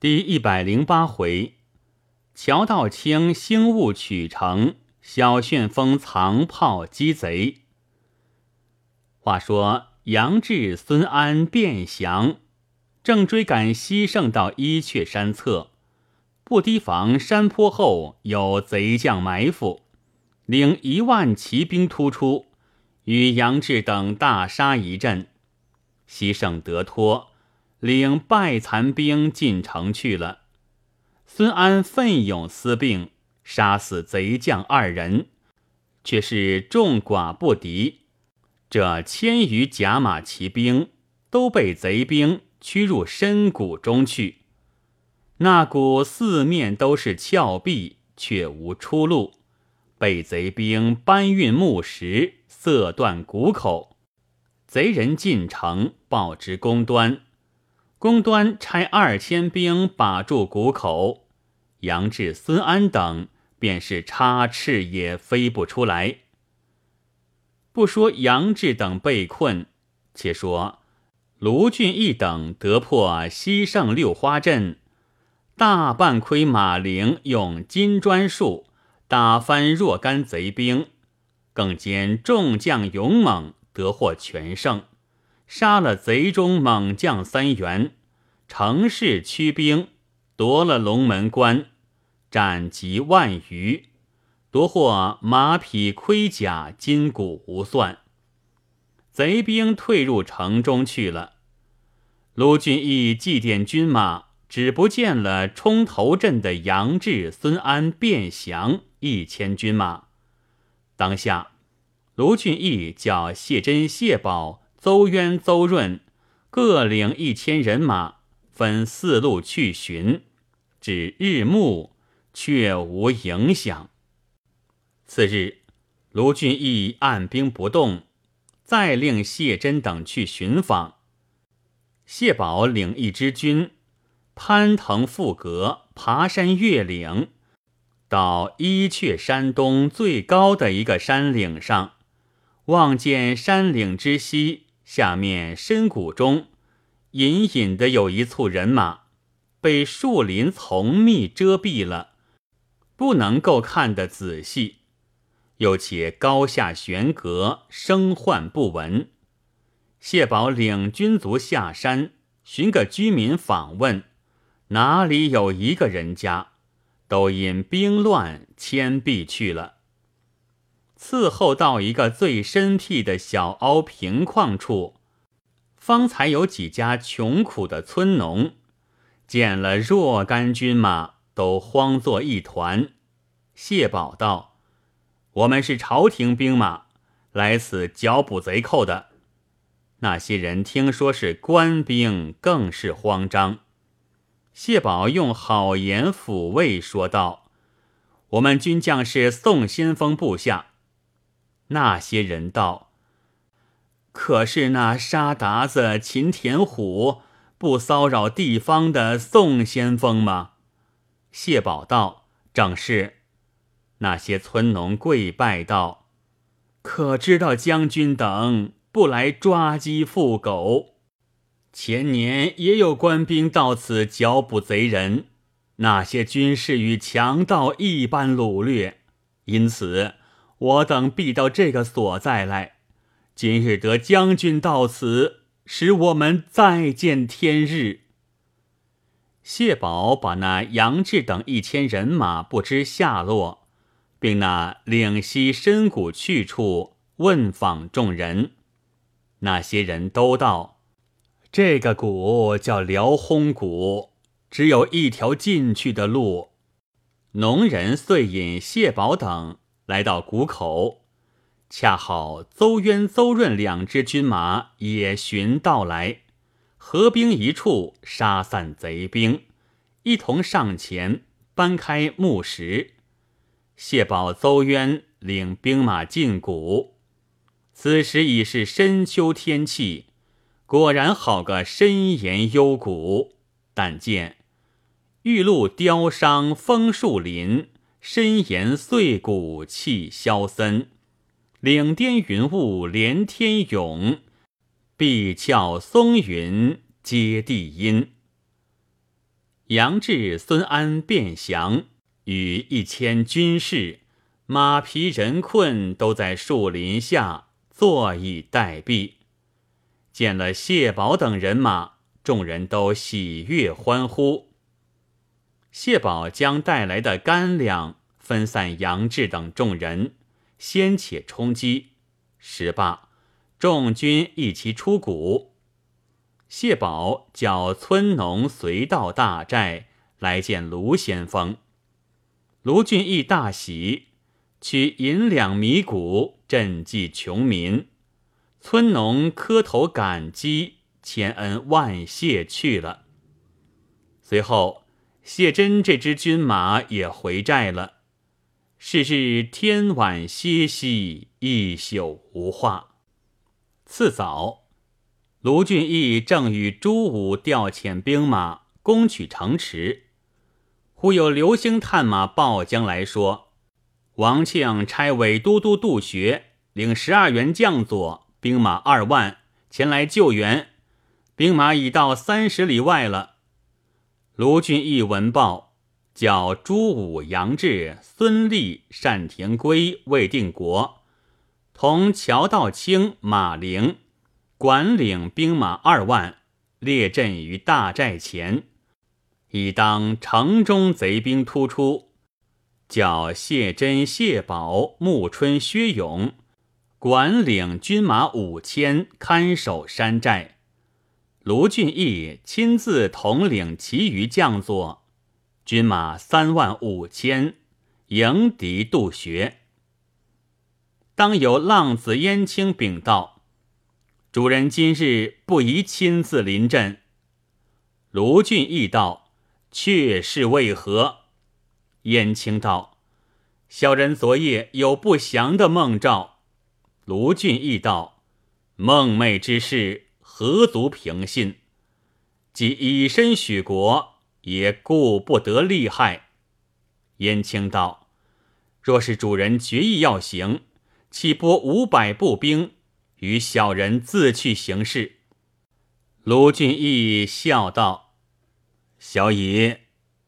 第一百零八回，乔道清兴物取城，小旋风藏炮击贼。话说杨志、孙安、卞祥正追赶西胜到伊阙山侧，不提防山坡后有贼将埋伏，领一万骑兵突出，与杨志等大杀一阵。西胜得脱。领败残兵进城去了。孙安奋勇私并，杀死贼将二人，却是众寡不敌。这千余甲马骑兵都被贼兵驱入深谷中去。那谷四面都是峭壁，却无出路，被贼兵搬运木石，塞断谷口。贼人进城报之公端。公端差二千兵把住谷口，杨志、孙安等便是插翅也飞不出来。不说杨志等被困，且说卢俊义等得破西胜六花阵，大半盔马陵用金砖术打翻若干贼兵，更兼众将勇猛，得获全胜。杀了贼中猛将三员，乘势驱兵夺了龙门关，斩及万余，夺获马匹盔甲金鼓无算。贼兵退入城中去了。卢俊义祭奠军马，只不见了冲头阵的杨志、孙安、卞祥一千军马。当下，卢俊义叫谢珍、谢宝。邹渊、邹润各领一千人马，分四路去寻，至日暮却无影响。次日，卢俊义按兵不动，再令谢珍等去寻访。谢宝领一支军，攀藤附阁，爬山越岭，到伊阙山东最高的一个山岭上，望见山岭之西。下面深谷中，隐隐的有一簇人马，被树林丛密遮蔽了，不能够看得仔细。又且高下悬隔，声唤不闻。谢宝领军卒下山，寻个居民访问，哪里有一个人家，都因兵乱迁避去了。伺候到一个最深僻的小凹平旷处，方才有几家穷苦的村农，见了若干军马，都慌作一团。谢宝道：“我们是朝廷兵马，来此剿捕贼寇的。”那些人听说是官兵，更是慌张。谢宝用好言抚慰说道：“我们军将是宋先锋部下。”那些人道：“可是那沙达子、秦田虎不骚扰地方的宋先锋吗？”谢宝道：“正是。”那些村农跪拜道：“可知道将军等不来抓鸡缚狗？前年也有官兵到此剿捕贼人，那些军士与强盗一般掳掠，因此。”我等必到这个所在来。今日得将军到此，使我们再见天日。谢宝把那杨志等一千人马不知下落，并那岭西深谷去处问访众人，那些人都道：这个谷叫辽轰谷，只有一条进去的路。农人遂引谢宝等。来到谷口，恰好邹渊、邹润两支军马也寻到来，合兵一处，杀散贼兵，一同上前搬开木石。谢宝、邹渊领兵马进谷，此时已是深秋天气，果然好个深岩幽谷。但见玉露凋伤枫树林。深岩碎骨气萧森，岭巅云雾连天涌，碧峭松云接地阴。杨志、孙安、卞祥与一千军士，马匹人困，都在树林下坐以待毙。见了谢宝等人马，众人都喜悦欢呼。谢宝将带来的干粮分散杨志等众人，先且充饥，十八，众军一齐出谷。谢宝叫村农随到大寨来见卢先锋，卢俊义大喜，取银两米谷赈济穷民。村农磕头感激，千恩万谢去了。随后，谢珍这支军马也回寨了。是日天晚歇息，一宿无话。次早。卢俊义正与朱武调遣兵马攻取城池，忽有流星探马报将来说：“王庆差伪都督杜学领十二员将佐，兵马二万前来救援，兵马已到三十里外了。”卢俊义闻报，叫朱武、杨志、孙立、单廷圭、魏定国同乔道清、马陵。管领兵马二万，列阵于大寨前，以当城中贼兵突出。叫谢珍、谢宝、穆春、薛勇管领军马五千，看守山寨。卢俊义亲自统领其余将佐，军马三万五千，迎敌渡穴。当有浪子燕青禀道。主人今日不宜亲自临阵。卢俊义道：“却是为何？”燕青道：“小人昨夜有不祥的梦兆。”卢俊义道：“梦寐之事，何足凭信？即以身许国，也顾不得利害。”燕青道：“若是主人决意要行，岂拨五百步兵？”与小人自去行事。卢俊义笑道：“小乙，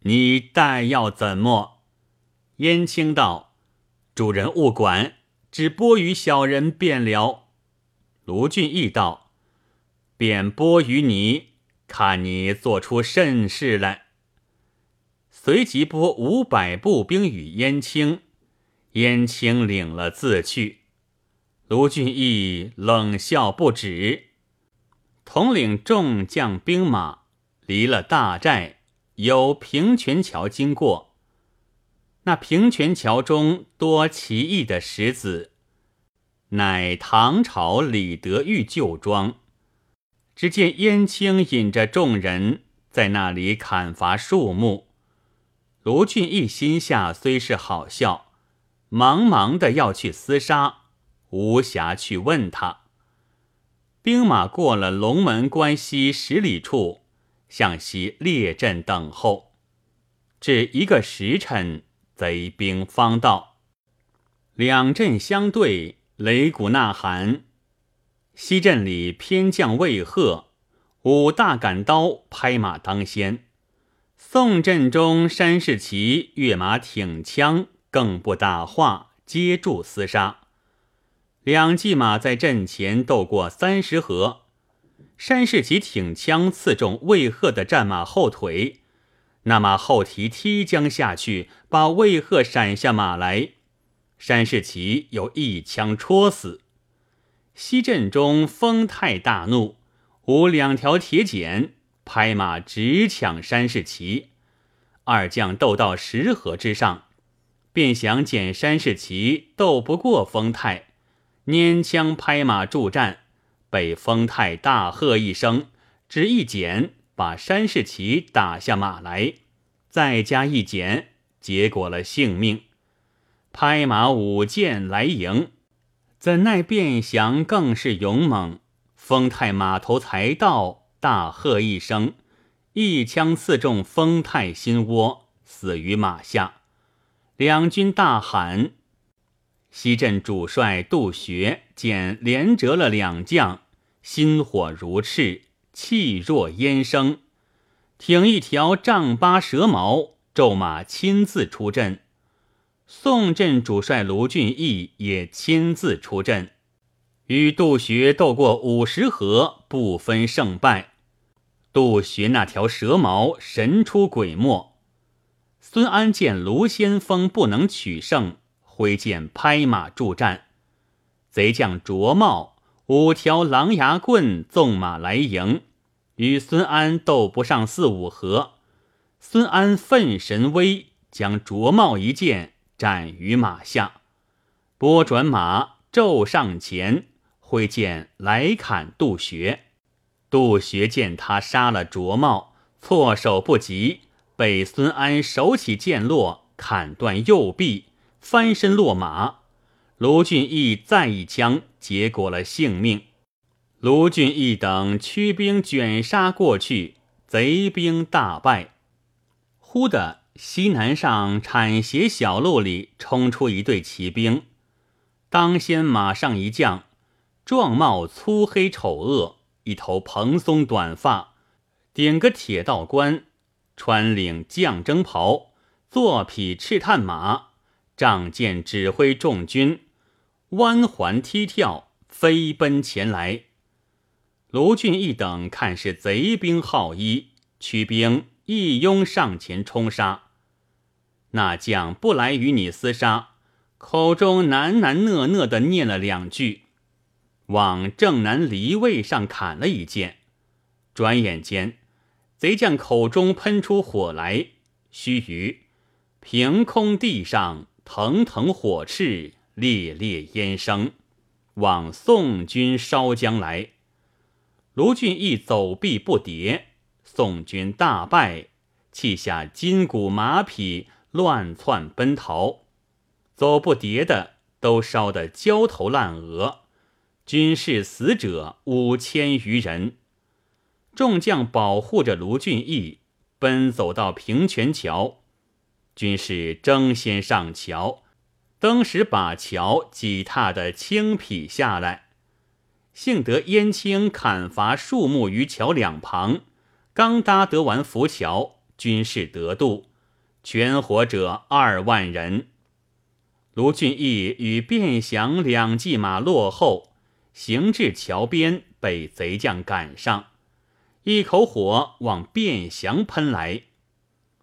你待要怎么？”燕青道：“主人勿管，只拨与小人便了。”卢俊义道：“便拨与你，看你做出甚事来。”随即拨五百步兵与燕青，燕青领了自去。卢俊义冷笑不止，统领众将兵马离了大寨，由平泉桥经过。那平泉桥中多奇异的石子，乃唐朝李德裕旧庄。只见燕青引着众人在那里砍伐树木。卢俊义心下虽是好笑，忙忙的要去厮杀。无暇去问他。兵马过了龙门关西十里处，向西列阵等候。至一个时辰，贼兵方到，两阵相对，擂鼓呐喊。西阵里偏将魏贺，舞大杆刀，拍马当先；宋阵中山士奇跃马挺枪，更不打话，接住厮杀。两骑马在阵前斗过三十合，山士奇挺枪刺中魏贺的战马后腿，那马后蹄踢将下去，把魏贺闪下马来，山士奇有一枪戳死。西阵中风太大怒，舞两条铁剪，拍马直抢山士奇，二将斗到十合之上，便想见山士奇斗不过风太。拈枪拍马助战，被丰泰大喝一声，只一剪，把山士奇打下马来，再加一剪，结果了性命。拍马舞剑来迎，怎奈卞祥更是勇猛，丰泰马头才到，大喝一声，一枪刺中丰泰心窝，死于马下。两军大喊。西镇主帅杜学见连折了两将，心火如炽，气若烟生，挺一条丈八蛇矛，骤马亲自出阵。宋镇主帅卢俊义也亲自出阵，与杜学斗过五十合，不分胜败。杜学那条蛇矛神出鬼没。孙安见卢先锋不能取胜，挥剑拍马助战。贼将卓茂五条狼牙棍纵马来迎，与孙安斗不上四五合。孙安奋神威，将卓茂一剑斩于马下，拨转马骤上前，挥剑来砍杜学。杜学见他杀了卓茂，措手不及，被孙安手起剑落，砍断右臂，翻身落马。卢俊义再一枪，结果了性命。卢俊义等驱兵卷杀过去，贼兵大败。忽的西南上铲斜小路里冲出一队骑兵，当先马上一将，壮貌粗黑丑恶，一头蓬松短发，顶个铁道冠，穿领将征袍，坐匹赤炭马，仗剑指挥众军。弯环踢跳，飞奔前来。卢俊义等看是贼兵好衣，驱兵一拥上前冲杀。那将不来与你厮杀，口中喃喃讷讷的念了两句，往正南离位上砍了一剑。转眼间，贼将口中喷出火来，须臾，凭空地上腾腾火炽。烈烈烟生，往宋军烧将来。卢俊义走避不迭，宋军大败，弃下金鼓马匹，乱窜奔逃。走不迭的都烧得焦头烂额，军士死者五千余人。众将保护着卢俊义，奔走到平泉桥，军士争先上桥。登时把桥挤踏的青匹下来，幸得燕青砍伐树木于桥两旁，刚搭得完浮桥，军士得渡，全活者二万人。卢俊义与卞祥两骑马落后，行至桥边，被贼将赶上，一口火往卞祥喷来，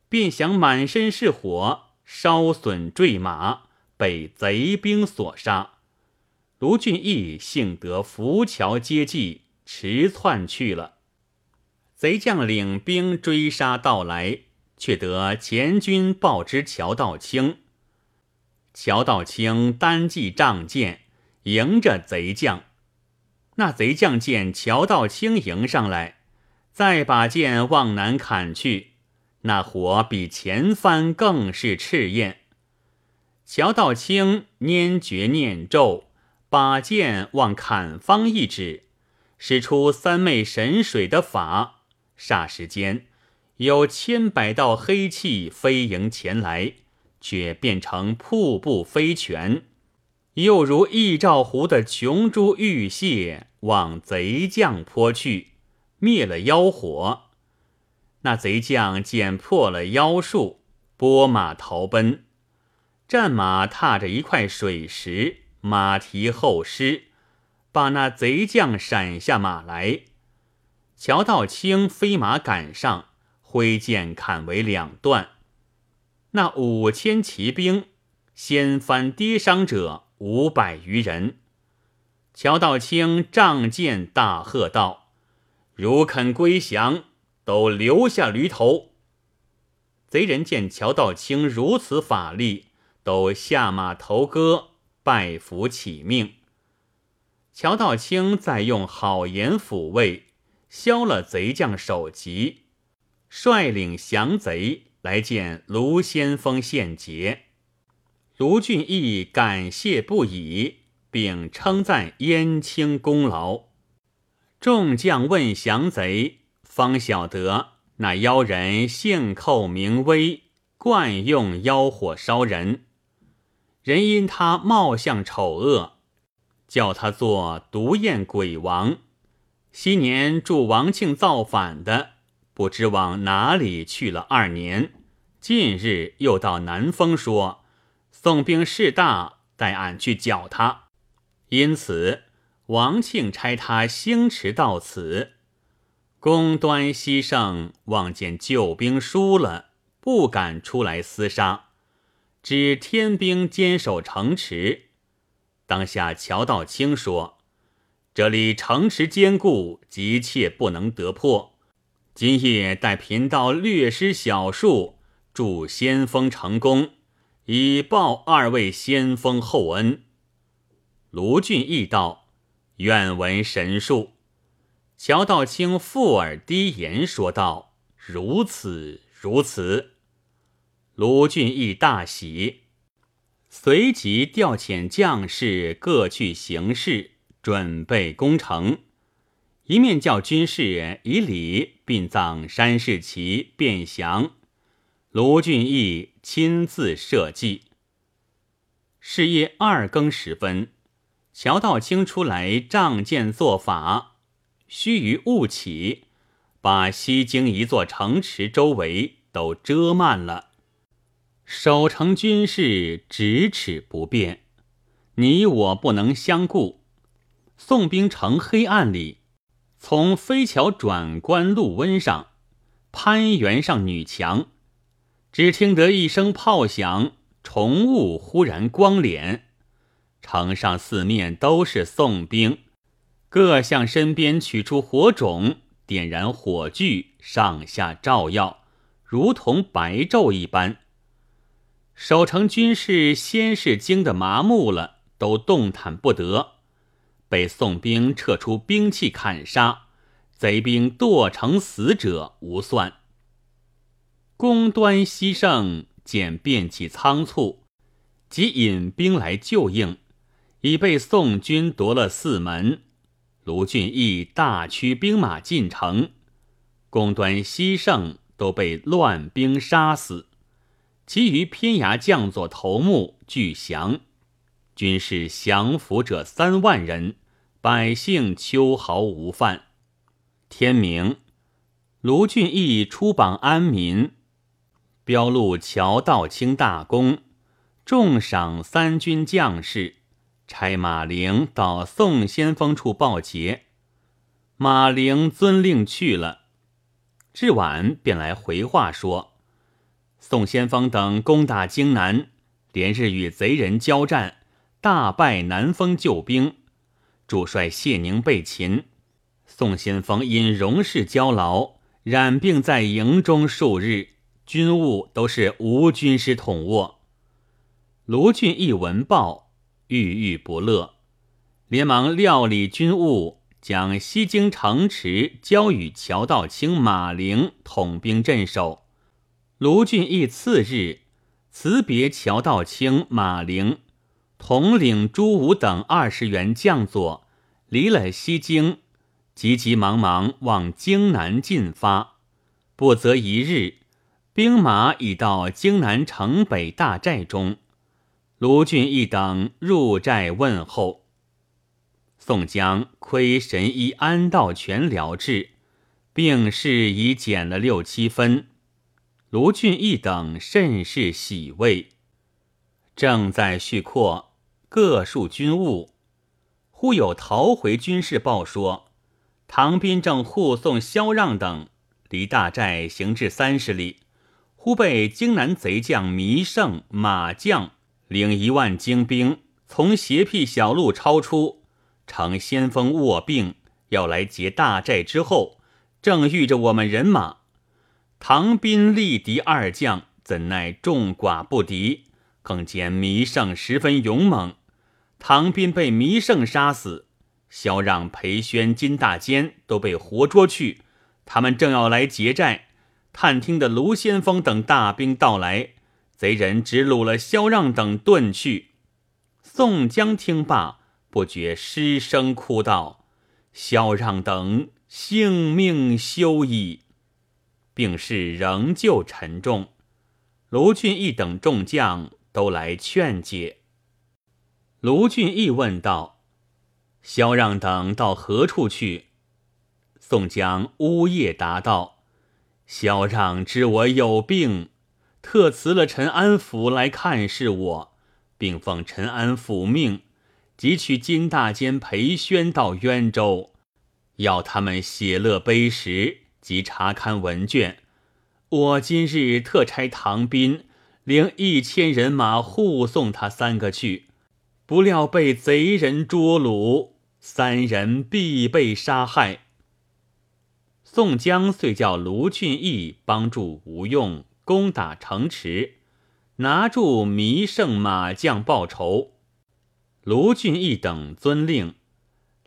卞祥满身是火，烧损坠马。被贼兵所杀，卢俊义幸得浮桥接济，驰窜去了。贼将领兵追杀到来，却得前军报知乔道清。乔道清单骑仗剑迎着贼将，那贼将见乔道清迎上来，再把剑往南砍去，那火比前番更是炽焰。乔道清拈诀念咒，把剑往砍方一指，使出三昧神水的法。霎时间，有千百道黑气飞迎前来，却变成瀑布飞泉，又如一兆湖的琼珠玉屑往贼将泼去，灭了妖火。那贼将见破了妖术，拨马逃奔。战马踏着一块水石，马蹄后失，把那贼将闪下马来。乔道清飞马赶上，挥剑砍为两段。那五千骑兵先翻跌伤者五百余人。乔道清仗剑大喝道：“如肯归降，都留下驴头。”贼人见乔道清如此法力。都下马投戈，拜服起命。乔道清再用好言抚慰，消了贼将首级，率领降贼来见卢先锋献捷。卢俊义感谢不已，并称赞燕青功劳。众将问降贼，方晓得那妖人姓寇名威，惯用妖火烧人。人因他貌相丑恶，叫他做独焰鬼王。昔年助王庆造反的，不知往哪里去了二年。近日又到南丰说，宋兵势大，待俺去剿他。因此王庆差他星驰到此。公端西胜望见救兵输了，不敢出来厮杀，只天兵坚守城池。当下乔道清说：“这里城池坚固，急切不能得破。今夜待贫道略施小术。”祝先锋成功，以报二位先锋厚恩。卢俊义道：“愿闻神术。”乔道清附耳低言说道：“如此，如此。”卢俊义大喜，随即调遣将士各去行事，准备攻城。一面叫军士以礼殡葬山世奇、便降。卢俊义亲自设计。是夜二更时分，乔道清出来仗剑作法，须臾雾起，把西京一座城池周围都遮漫了。守城军士咫尺不变，你我不能相顾。宋兵城黑暗里，从飞桥转关路温上攀援上女墙。只听得一声炮响，重雾忽然光脸，城上四面都是宋兵，各向身边取出火种，点燃火炬，上下照耀，如同白昼一般。守城军士先是惊得麻木了，都动弹不得，被宋兵撤出兵器砍杀，贼兵剁成死者无算。公端西胜见变起仓促，即引兵来救应，已被宋军夺了四门。卢俊义大驱兵马进城，公端西胜都被乱兵杀死，其余偏衙将佐头目俱降，军士降服者三万人，百姓秋毫无犯。天明，卢俊义出榜安民。标录乔道清大功，重赏三军将士，差马陵到宋先锋处报捷。马陵遵令去了。至晚便来回话说，宋先锋等攻打荆南，连日与贼人交战，大败南丰救兵，主帅谢宁被擒。宋先锋因荣事交劳，染病在营中数日。军务都是吴军师统握。卢俊义闻报，郁郁不乐，连忙料理军务，将西京城池交与乔道清、马陵统兵镇守。卢俊义次日辞别乔道清、马陵，统领朱武等二十员将佐，离了西京，急急忙忙往京南进发。不则一日。兵马已到京南城北大寨中，卢俊义等入寨问候。宋江亏神医安道全疗治，病势已减了六七分。卢俊义等甚是喜慰，正在叙阔各数军务，忽有逃回军士报说，唐斌正护送萧让等离大寨行至三十里。忽被荆南贼将弥胜、马将领一万精兵从斜僻小路超出，乘先锋卧病要来劫大寨之后，正遇着我们人马。唐兵力敌二将，怎奈众寡不敌，更见弥胜十分勇猛。唐兵被弥胜杀死，萧让、裴宣、金大坚都被活捉去。他们正要来劫寨。探听的卢先锋等大兵到来，贼人只掳了萧让等遁去。宋江听罢，不觉失声哭道：“萧让等性命休矣！”病势仍旧沉重。卢俊义等众将都来劝解。卢俊义问道：“萧让等到何处去？”宋江呜咽答道。萧让知我有病，特辞了陈安府来看视我，并奉陈安府命，即取金大监裴宣到渊州，要他们写乐碑石及查勘文卷。我今日特差唐斌领一千人马护送他三个去，不料被贼人捉虏，三人必被杀害。宋江遂叫卢俊义帮助吴用攻打城池，拿住弥胜马将报仇。卢俊义等遵令，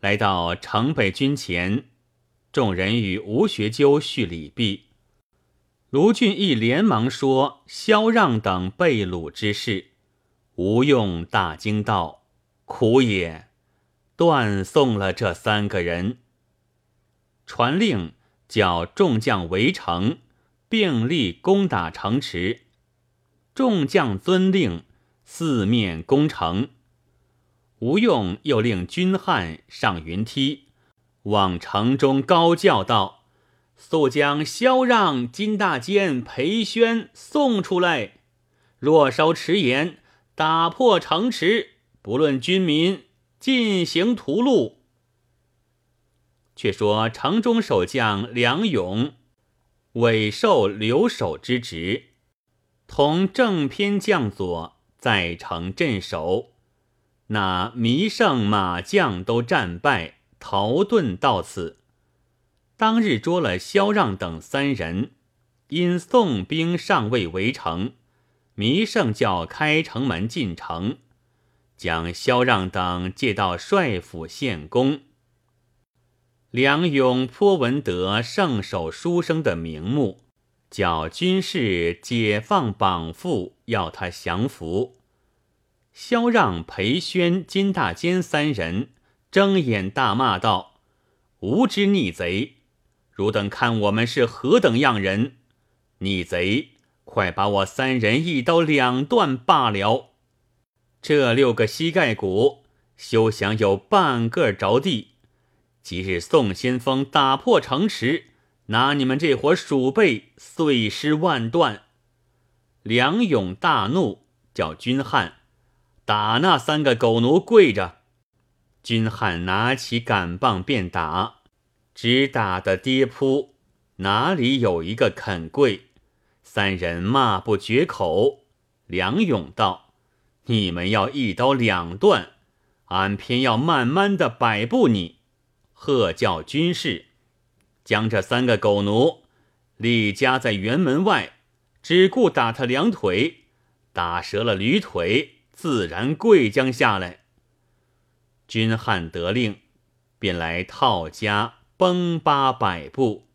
来到城北军前，众人与吴学究叙礼毕。卢俊义连忙说：“萧让等被掳之事。”吴用大惊道：“苦也！”断送了这三个人。传令叫众将围城，并力攻打城池。众将遵令，四面攻城。吴用又令军汉上云梯，往城中高叫道。速将萧让、金大坚、裴宣送出来！若稍迟延，打破城池，不论军民，进行屠戮。却说城中守将梁勇，委受留守之职，同正偏将佐在城镇守。那弥胜马将都战败，逃遁到此。当日捉了萧让等三人，因宋兵尚未围城，弥胜叫开城门进城，将萧让等借到帅府献功。梁勇颇闻得圣手书生的名目，叫军士解放绑缚，要他降服。萧让、裴宣、金大坚三人睁眼大骂道：“无知逆贼！”汝等看我们是何等样人？逆贼，快把我三人一刀两断罢了！这六个膝盖骨休想有半个着地。即日宋先锋打破城池，拿你们这伙鼠辈碎尸万段！梁勇大怒，叫军汉打那三个狗奴跪着。军汉拿起杆棒便打。只打得跌扑，哪里有一个肯跪？三人骂不绝口。梁勇道：“你们要一刀两断，俺偏要慢慢的摆布你。”喝叫军士将这三个狗奴立夹在辕门外，只顾打他两腿，打折了驴腿，自然跪将下来。军汉得令，便来套家。崩八百步，